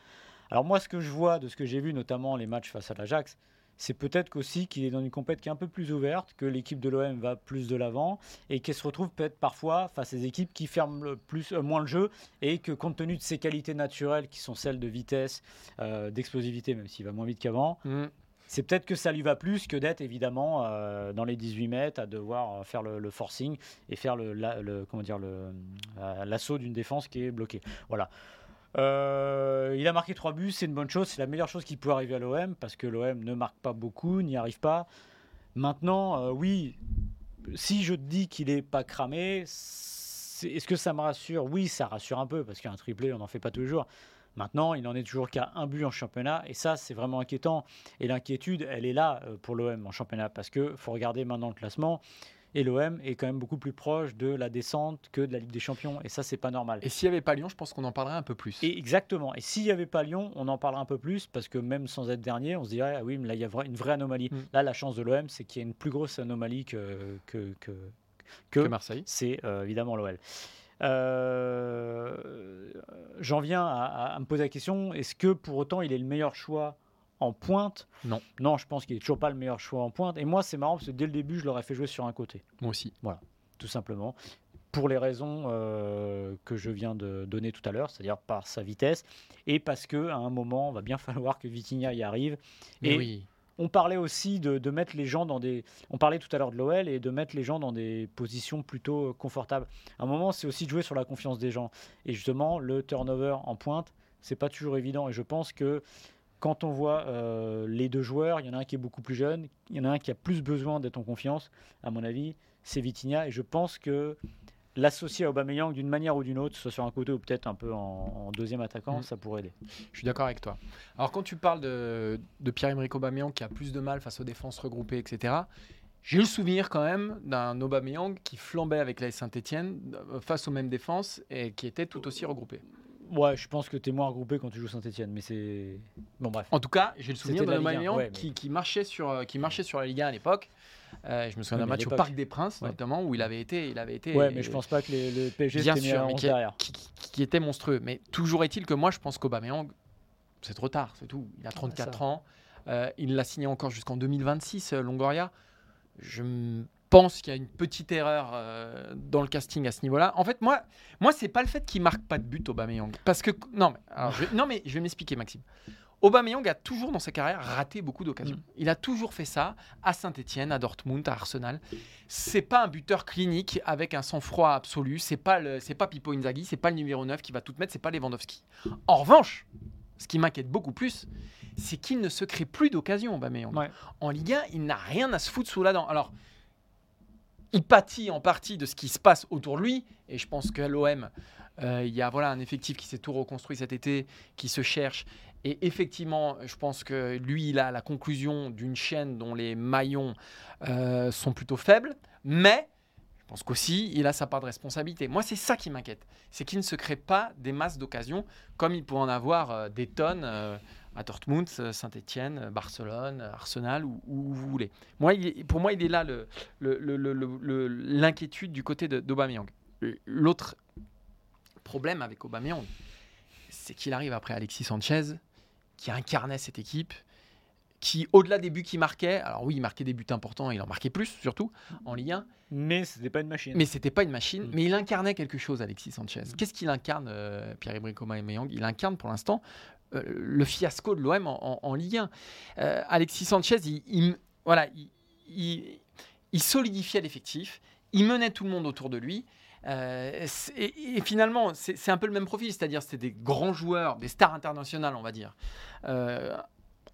Alors moi, ce que je vois de ce que j'ai vu, notamment les matchs face à l'Ajax, c'est peut-être qu'aussi qu'il est dans une compète qui est un peu plus ouverte, que l'équipe de l'OM va plus de l'avant et qu'elle se retrouve peut-être parfois face à des équipes qui ferment le plus, euh, moins le jeu et que compte tenu de ses qualités naturelles qui sont celles de vitesse, euh, d'explosivité, même s'il va moins vite qu'avant, Mm. C'est peut-être que ça lui va plus que d'être évidemment euh, dans les 18 mètres à devoir euh, faire le, forcing et faire le, comment dire euh, l'assaut d'une défense qui est bloquée. Voilà. Il a marqué trois buts, c'est une bonne chose, c'est la meilleure chose qui peut arriver à l'OM parce que l'OM ne marque pas beaucoup, n'y arrive pas. Maintenant, oui, si je te dis qu'il est pas cramé, est-ce que ça me rassure? Oui, ça rassure un peu parce qu'un triplé, on n'en fait pas tous les jours. Maintenant, il n'en est toujours qu'à un but en championnat et ça, c'est vraiment inquiétant. Et l'inquiétude, elle est là euh, pour l'OM en championnat parce que faut regarder maintenant le classement et l'OM est quand même beaucoup plus proche de la descente que de la Ligue des Champions et ça, c'est pas normal. Et s'il n'y avait pas Lyon, je pense qu'on en parlerait un peu plus. Et exactement. Et s'il n'y avait pas Lyon, on en parlerait un peu plus parce que même sans être dernier, on se dirait ah oui, mais là il y a une vraie anomalie. Mm. Là, la chance de l'OM, c'est qu'il y a une plus grosse anomalie que que, que, que que Marseille. c'est euh, évidemment l'OL. Euh, J'en viens à, à- à me poser la question est-ce que pour autant il est le meilleur choix en pointe? Non. Non, je pense qu'il est toujours pas le meilleur choix en pointe. Et moi, c'est marrant parce que dès le début, je l'aurais fait jouer sur un côté Moi aussi. tout simplement, pour les raisons euh, que je viens de donner tout à l'heure, c'est-à-dire par sa vitesse, et parce que à un moment, il va bien falloir que Vitinha y arrive. Mais Et oui. On parlait aussi de, mettre les gens dans des. On parlait tout à l'heure de l'OL et de mettre les gens dans des positions plutôt confortables. À un moment, c'est aussi de jouer sur la confiance des gens. Et justement, le turnover en pointe, c'est pas toujours évident. Et je pense que quand on voit euh, les deux joueurs, il y en a un qui est beaucoup plus jeune, il y en a un qui a plus besoin d'être en confiance, à mon avis, c'est Vitinha. Et je pense que l'associer à Aubameyang d'une manière ou d'une autre, soit sur un côté ou peut-être un peu en, en deuxième attaquant, Mm. ça pourrait aider. Je suis d'accord avec toi. Alors quand tu parles de, de Pierre-Emerick Aubameyang qui a plus de mal face aux défenses regroupées, etc. J'ai le souvenir quand même d'un Aubameyang qui flambait avec la Saint-Etienne face aux mêmes défenses et qui était tout aussi regroupé. Ouais, je pense que tu es moins regroupé quand tu joues Saint-Etienne, mais c'est. Bon, bref. En tout cas, j'ai le souvenir d'un Aubameyang ouais, mais- qui, qui marchait sur, euh, qui marchait sur la Ligue 1 à l'époque. Euh, je me souviens d'un match au. Parc des Princes, Ouais. notamment, où il avait été. Il avait été Ouais, mais je pense pas que les- le PSG Bien mis sûr, à mais 11 qui, derrière. qui- qui- qui était monstrueux. Mais toujours est-il que moi, je pense qu'Aubameyang, c'est trop tard, c'est tout. Il a 34 ça. ans. Euh, il l'a signé encore jusqu'en 2026, euh, Longoria. Je pense qu'il y a une petite erreur euh, dans le casting à ce niveau-là. En fait, moi, moi c'est pas le fait qu'il marque pas de but, Aubameyang. Parce que... Non, mais, alors, je, non, mais je vais m'expliquer, Maxime. Aubameyang a toujours dans sa carrière raté beaucoup d'occasions. Mm. Il a toujours fait ça à Saint-Etienne, à Dortmund, à Arsenal. C'est pas un buteur clinique avec un sang-froid absolu. C'est pas le, c'est pas Pipo Inzaghi, c'est pas le numéro 9 qui va tout mettre, c'est pas Lewandowski. En revanche, ce qui m'inquiète beaucoup plus, c'est qu'il ne se crée plus d'occasion, Aubameyang. Ouais. En Ligue 1, il n'a rien à se foutre sous la dent. Alors, il pâtit en partie de ce qui se passe autour de lui, et je pense qu'à l'OM, euh, il y a voilà un effectif qui s'est tout reconstruit cet été, qui se cherche. Et effectivement, je pense que lui, il a la conclusion d'une chaîne dont les maillons euh, sont plutôt faibles, mais je pense qu'aussi, il a sa part de responsabilité. Moi, c'est ça qui m'inquiète. C'est qu'il ne se crée pas des masses d'occasions comme il pourrait en avoir euh, des tonnes euh, à Dortmund, Saint-Etienne, Barcelone, Arsenal, où vous voulez. Moi, pour moi, il est là l'inquiétude du côté d'Aubameyang. L'autre problème avec Aubameyang, c'est qu'il arrive après Alexis Sanchez, qui incarnait cette équipe, qui, au-delà des buts qu'il marquait, alors oui, il marquait des buts importants, il en marquait plus, surtout, en Ligue 1, Mais c'était pas une machine. mais c'était pas une machine, Mm. mais il incarnait quelque chose, Alexis Sanchez. Qu'est-ce qu'il incarne, euh, Pierre-Emerick Aubameyang? Il incarne pour l'instant euh, le fiasco de l'OM en, en- en Ligue 1. Euh, Alexis Sanchez, il, il- voilà, il, il- il solidifiait l'effectif, il menait tout le monde autour de lui. Euh, c'est- et, et finalement, c'est c'est un peu le même profil, c'est-à-dire c'était des grands joueurs, des stars internationales, on va dire. Euh,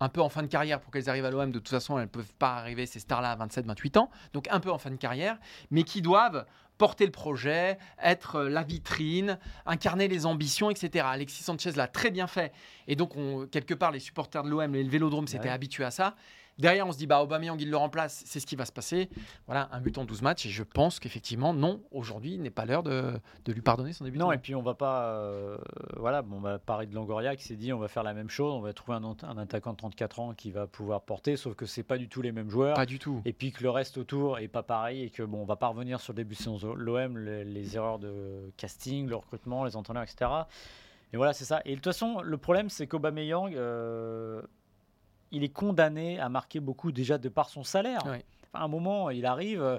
un peu en fin de carrière pour qu'elles arrivent à l'OM. De toute façon, elles ne peuvent pas arriver, ces stars-là, à 27-28 ans. Donc un peu en fin de carrière, mais qui doivent porter le projet, être euh, la vitrine, incarner les ambitions, etc. Alexis Sanchez l'a très bien fait. Et donc, on- quelque part, les supporters de l'OM, le Vélodrome, s'étaient Ouais. habitués à ça. Derrière, on se dit, bah, Aubameyang, il le remplace, c'est ce qui va se passer. Voilà, un but en 12 matchs. Et je pense qu'effectivement, non, aujourd'hui n'est pas l'heure de, de lui pardonner son début Non, et puis on va pas. euh, voilà, bon, on va parler de Longoria qui s'est dit on va faire la même chose, on va trouver un, ant- un attaquant de 34 ans qui va pouvoir porter, sauf que c'est pas du tout les mêmes joueurs. Pas du tout. Et puis que le reste autour est pas pareil et que bon, on va pas revenir sur le début de saison de l'OM, les, les erreurs de casting, le recrutement, les entraîneurs, etc. Et voilà, c'est ça. Et de toute façon, le problème, c'est qu'Aubameyang, euh, il est condamné à marquer beaucoup déjà de par son salaire. Enfin, à un moment, il arrive. euh,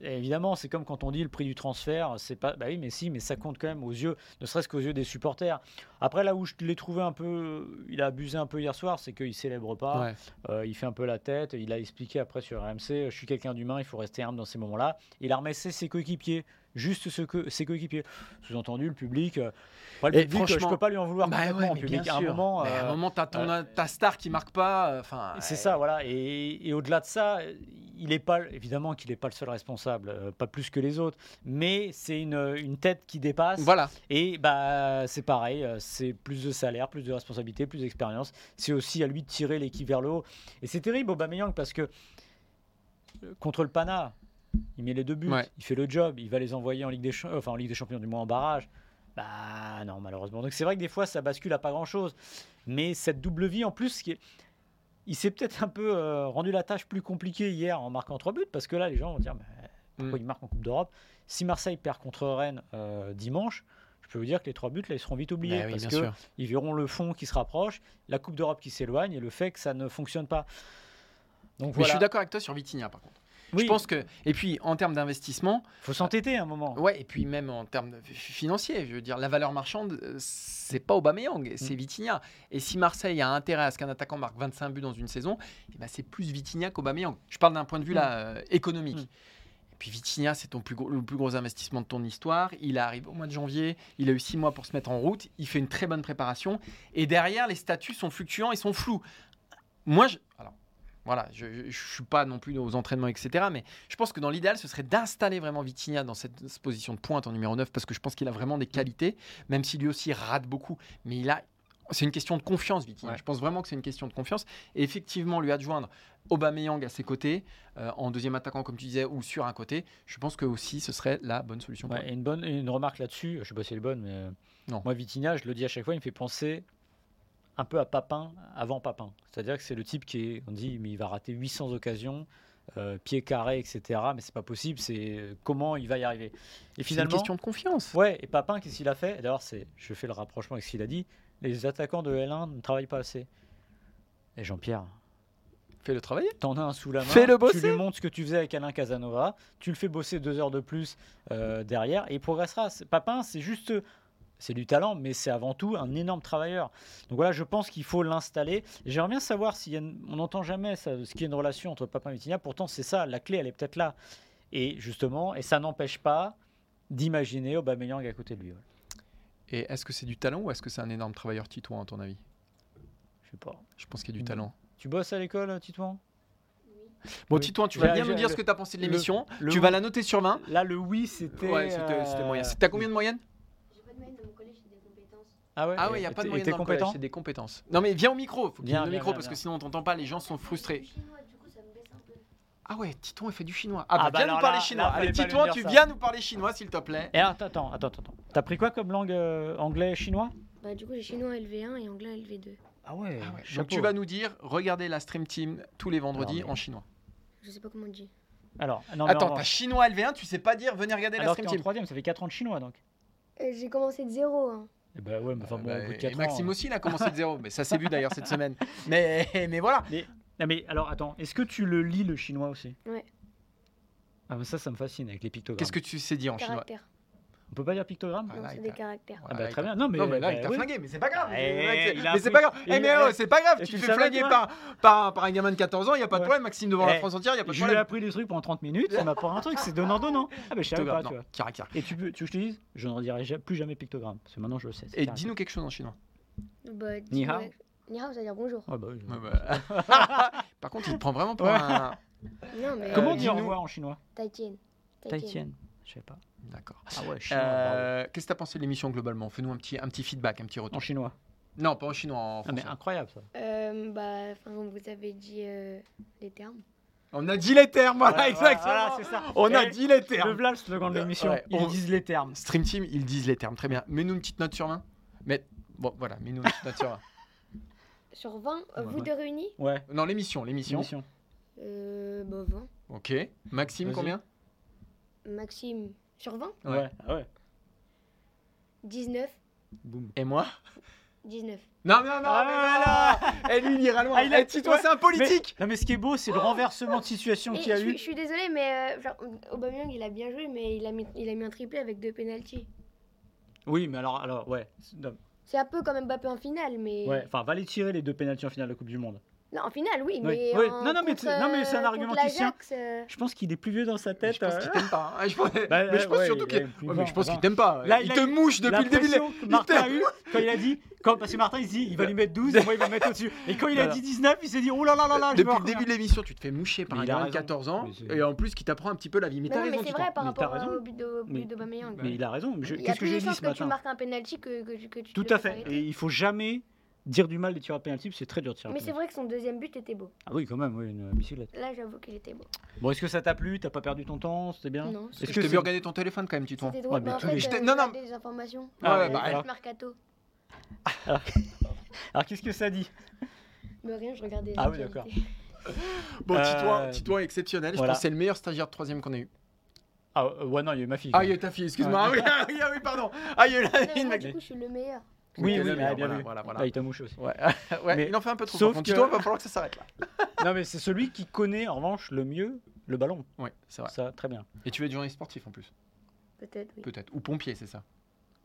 et évidemment, c'est comme quand on dit le prix du transfert, c'est pas. Bah oui, mais si, mais ça compte quand même aux yeux, ne serait-ce qu'aux yeux des supporters. Après, là où je l'ai trouvé un peu, il a abusé un peu hier soir, c'est qu'il célèbre pas. Ouais. Euh, il fait un peu la tête. Il a expliqué après sur RMC Je suis quelqu'un d'humain, il faut rester humble dans ces moments-là. Il a remercié ses coéquipiers, juste ce que, ses coéquipiers. Sous-entendu, le public. euh, le public, euh, je franchement- peux pas lui en vouloir Bah complètement, ouais, public. À un moment, Mais à un euh, moment, t'as ton- euh, ta star qui marque pas. euh, Enfin, c'est euh, ça, voilà. Et, et au-delà de ça, il est pas, évidemment qu'il n'est pas le seul responsable, euh, pas plus que les autres. Mais c'est une, une tête qui dépasse. Voilà. Et bah, c'est pareil, euh, c'est plus de salaire, plus de responsabilité, plus d'expérience. C'est aussi à lui de tirer l'équipe vers le haut. Et c'est terrible, Aubameyang, parce que euh, contre le Pana, il met les deux buts, Ouais. il fait le job, il va les envoyer en Ligue des, Cha- enfin, en Ligue des Champions, du moins en barrage. Bah non, malheureusement. Donc c'est vrai que des fois, ça bascule à pas grand-chose. Mais cette double vie, en plus, qui est- il s'est peut-être un peu euh, rendu la tâche plus compliquée hier en marquant trois buts, parce que là, les gens vont dire, mais pourquoi Mm. il marque en Coupe d'Europe? Si Marseille perd contre Rennes euh, dimanche, je peux vous dire que les trois buts, là, ils seront vite oubliés, Bah oui, parce bien que sûr. ils verront le fond qui se rapproche, la Coupe d'Europe qui s'éloigne, et le fait que ça ne fonctionne pas. Donc Mais je suis d'accord avec toi sur Vitinha, par contre. Oui. Je pense que. Et puis, en termes d'investissement, faut s'entêter un moment. ouais, et puis même en termes financiers, je veux dire, la valeur marchande, euh, c'est pas Aubameyang, c'est Vitinha. Et si Marseille a intérêt à ce qu'un attaquant marque 25 buts dans une saison, eh ben, c'est plus Vitinha qu'Aubameyang. Je parle d'un point de vue là, euh, économique. Mm. Et puis Vitinha, c'est ton plus gros, le plus gros investissement de ton histoire. Il arrive au mois de janvier, il a eu six mois pour se mettre en route, il fait une très bonne préparation. Et derrière, les statuts sont fluctuants et sont flous. Moi, je, voilà, je ne suis pas non plus aux entraînements, etc. Mais je pense que dans l'idéal, ce serait d'installer vraiment Vitinha dans cette, position de pointe en numéro 9 parce que je pense qu'il a vraiment des qualités, même si lui aussi rate beaucoup. Mais il a. C'est une question de confiance, Vitinha. Ouais. Je pense vraiment que c'est une question de confiance. Et effectivement, lui adjoindre Aubameyang à ses côtés, euh, en deuxième attaquant, comme tu disais, ou sur un côté, je pense que aussi ce serait la bonne solution. Ouais, et une bonne et une remarque là-dessus, je sais pas si elle est bonne, mais euh, Non. moi Vitinha, je le dis à chaque fois, il me fait penser un peu à Papin avant Papin. C'est-à-dire que c'est le type qui est, on dit, mais il va rater 800 occasions, euh, pied carré, etc. Mais c'est pas possible. C'est euh, comment il va y arriver. Et C'est une finalement, question de confiance. ouais. Et Papin, qu'est-ce qu'il a fait? D'ailleurs, c'est, je fais le rapprochement avec ce qu'il a dit. Les attaquants de L1 ne travaillent pas assez. Et Jean-Pierre, Fais le travailler. T'en as un sous la main. Fais-le Tu bosser. lui montres ce que tu faisais avec Alain Casanova. Tu le fais bosser deux heures de plus euh, derrière et il progressera. Papin, c'est juste. C'est du talent, mais c'est avant tout un énorme travailleur. Donc voilà, je pense qu'il faut l'installer. J'aimerais bien savoir une- on n'entend jamais ça, ce qu'il y a une relation entre Papin et Vitinha. Pourtant, c'est ça, la clé, elle est peut-être là. Et justement, et ça n'empêche pas d'imaginer Aubameyang à côté de lui. ouais. Et est-ce que c'est du talent ou est-ce que c'est un énorme travailleur titouan, à ton avis? Je sais pas. Je pense qu'il y a du Mm. talent. Tu bosses à l'école, Titouan? Bon, Oui. Titouan, tu vas bien nous dire le- ce que tu as pensé de l'émission. Tu vas la noter sur 20. Là, le oui, c'était. Ouais, c'était c'était euh, moyen. T'as combien de moyenne J'ai pas de moyenne dans mon collège, j'ai des compétences. Ah ouais Ah ouais, il n'y a pas de le collège, compétent c'est des compétences. Non mais viens au micro, faut Viens, viens, micro viens, parce que sinon on t'entend pas, les gens sont frustrés. Ah ouais, Titouan il fait du chinois. Ah, Ah bah, bah viens nous parler là- chinois. là, Allez, dire tu ça. viens nous parler chinois s'il te plaît. Et attends, attends, attends, attends. T'as pris quoi comme langue euh, anglais, chinois? Bah, du coup, j'ai chinois LV1 et anglais LV2. Ah ouais. Ah ouais, Donc tu vas nous dire, regardez la Stream Team tous les vendredis Non, mais- en chinois. Je sais pas comment on dit. Alors, non, mais Attends, en- t'as chinois LV1, tu sais pas dire, venez regarder la alors Stream en Team. troisième, ça fait 4 ans de chinois donc. Euh, j'ai commencé de zéro. Hein. Eh bah ouais, mais enfin bon, Bah, au bout de et 4 ans. Maxime hein. aussi, il a commencé de zéro. Mais ça s'est vu d'ailleurs cette semaine. Mais, mais voilà. Non mais alors attends, est-ce que tu le lis le chinois aussi? Ouais. Ah mais ça, ça me fascine avec les pictogrammes. Qu'est-ce que tu sais dire en chinois? On peut pas dire pictogramme Ah, c'est des caractères. Ah bah, là, très bien. Non mais, non, mais là, bah, il t'a oui. flingué, mais c'est pas grave. Eh, Mais mais c'est pas grave. Eh, mais oh, c'est pas grave. Tu tu te fais flinguer par, par, par un gamin de 14 ans, il n'y a pas de Ouais. problème. Maxime devant Eh, la France entière, il n'y a pas de Je lui ai problème. appris des trucs pendant 30 minutes, ça m'a pas un truc, c'est donnant-donnant. Ah bah je savais pas, tu non, vois. caractère. Et tu, veux que je te dise Je n'en dirai ja- plus jamais pictogramme, parce que maintenant je le sais. Et dis-nous quelque chose en chinois. Bah, Ni hao. Ni hao, ça veut dire bonjour. Ouais, bah. Par contre, il te prend vraiment pour un. Mais. Comment Euh, on dit au revoir en chinois Taïtien. Taïtien. Je sais pas. D'accord. Ah ouais. Euh, Qu'est-ce que tu as pensé de l'émission globalement? Fais-nous un petit, un petit feedback, un petit En retour. chinois? Non, pas en chinois, en Ah mais incroyable ça. Euh, bah, vous avez dit euh, les termes. On a dit les termes, voilà, Voilà, exactement. voilà, c'est ça. On a dit les Le termes. le slogan de l'émission. Ouais, Ils on- disent les termes. Stream Team, ils disent les termes, très bien. Mets-nous une petite note sur 20. Mais bon, voilà, mets-nous une petite note sur 20. Sur 20, euh, Ouais, vous ouais. deux réunis? Ouais. Non, l'émission, l'émission. Émission. euh, Bah, 20. Ok. Maxime, combien? Maxime, sur 20 Ouais. Ouais. Ah ouais. 19. Boum. Et moi 19. Non, non, non, Ah, mais voilà Et lui, il ira loin. Ah, il a- Eh, Tito, c'est un politique Non mais ce qui est beau, c'est le renversement de situation qu'il y a je, eu. je suis désolée, mais euh, genre, Aubameyang, il a bien joué, mais il a mis, il a mis un triplé avec deux pénalties. Oui, mais alors, alors ouais. C'est un peu comme Mbappé en finale, mais. Ouais, enfin, va les tirer les deux pénaltys en finale de la Coupe du Monde. Non, en finale, oui, mais. oui. en- Non, non, mais contre, non, mais c'est un euh, argument qui tient. euh, Je pense qu'il est plus vieux dans sa Mais tête. je pense euh, qu'il t'aime pas. hein. Je pense- Bah, mais je pense ouais, surtout il qu'il ouais, mais je pense qu'il t'aime pas. Là, il te mouche depuis le début. Que Martin a eu quand il a dit, quand, parce que Martin il se dit, il va lui mettre 12, et moi il va me mettre au-dessus. Et quand il a dit 19, il s'est dit, oh là là là là, Depuis le début de l'émission, tu te fais moucher par Mais un gamin de raison. 14 ans Mais et en plus qui t'apprend un petit peu la vie. Mais Mais t'as mais c'est vrai par Mais rapport raison. au but de- Mais-. Mais il a raison. mais je- Il y a Qu'est-ce que plus de j'ai dit chances ce que tu matin marques un penalty que, que, que tu Tout à fait. Et il faut jamais dire du mal des tireurs pénalty, parce que c'est très dur de tirer. Mais c'est vrai que son deuxième but était beau. Ah oui, quand même, oui, une bicyclette. Là, j'avoue qu'il était beau. Bon, est-ce que ça t'a plu? T'as pas perdu ton temps? C'était bien? Non, Est-ce que t'ai c'est- vu regarder ton téléphone quand même, Tito. C'était Ouais, mais mais en tous fait, les- euh, non, non. des informations. Ah ouais, Euh, bah, alors. Mercato. Alors qu'est-ce que ça dit? Mais rien, je regardais. Ah oui, l'actualité. Bon, Euh, Titouan, Titouan est exceptionnel. Je pense que c'est le meilleur stagiaire de troisième qu'on ait eu. Ah euh, ouais, non, il y a eu ma fille. Ah, il y a eu ta fille, excuse-moi. Ah oui, ah oui, ah oui, pardon. Ah, il y a eu la Non, mais fille, moi, mec. du coup, je suis le meilleur. Oui, oui, ah, bien voilà, vu. voilà, voilà. Ah, il t'a mouché aussi. Ouais, ouais Mais- il en fait un peu trop. sauf que- Tito, il va falloir que ça s'arrête là. non, mais c'est celui qui connaît, en revanche, le mieux le ballon. Ouais, c'est vrai. Ça, très bien. Et tu être journaliste sportif en plus Peut-être, oui. Peut-être. Ou pompier, c'est ça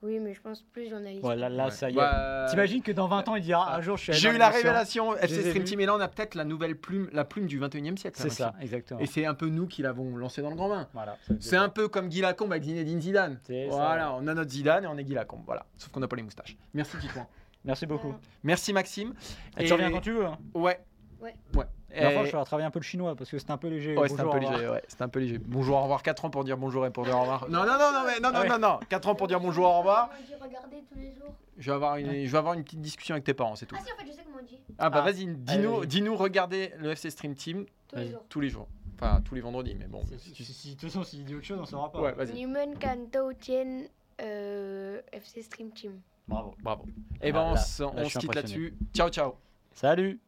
Oui, mais je pense plus journaliste. Voilà, là, Ouais. ça y est. Bah, T'imagines que dans 20 ans, il dira un jour, je suis J'ai eu la révélation FC Stream. Team et là on a peut-être la nouvelle plume, la plume du 21e siècle. C'est là, ça, aussi. exactement. Et c'est un peu nous qui l'avons lancé dans le grand bain. Voilà, C'est un peu comme Guy Lacombe avec Zinedine Zidane. Ça. Voilà, on a notre Zidane et on est Guy Lacombe. Voilà, sauf qu'on n'a pas les moustaches. Merci Titouan. Merci beaucoup. Merci Maxime. Et tu reviens quand tu veux. Hein. Ouais. Ouais. Ouais. La fois, je ferai travailler un peu le chinois parce que c'est un peu léger. Ouais, c'est un peu au revoir. léger. Ouais, c'est un peu léger. Bonjour, au revoir. 4 ans pour dire bonjour et pour dire au revoir. Non, non, non, non, mais non, non, Ah ouais. non, non. 4 ans pour dire bonjour, au revoir. Comment on dit regarder tous les jours Je vais avoir une, je vais avoir une petite discussion avec tes parents, c'est tout. Ah si, en fait, je sais comment on dit. Ah bah Ah. vas-y, dis-nous, dis-nous, regardez le FC Stream Team Tous les jours. tous les jours. Enfin, tous les vendredis, mais bon. Si- si- si- De toute façon, s'il dit autre chose, on saura pas. Ouais, vas-y. Kanto Tien euh, FC Stream Team. Bravo. Bravo. Et ben Ah, on là- se- là, on je se suis quitte là-dessus. Ciao, ciao. Salut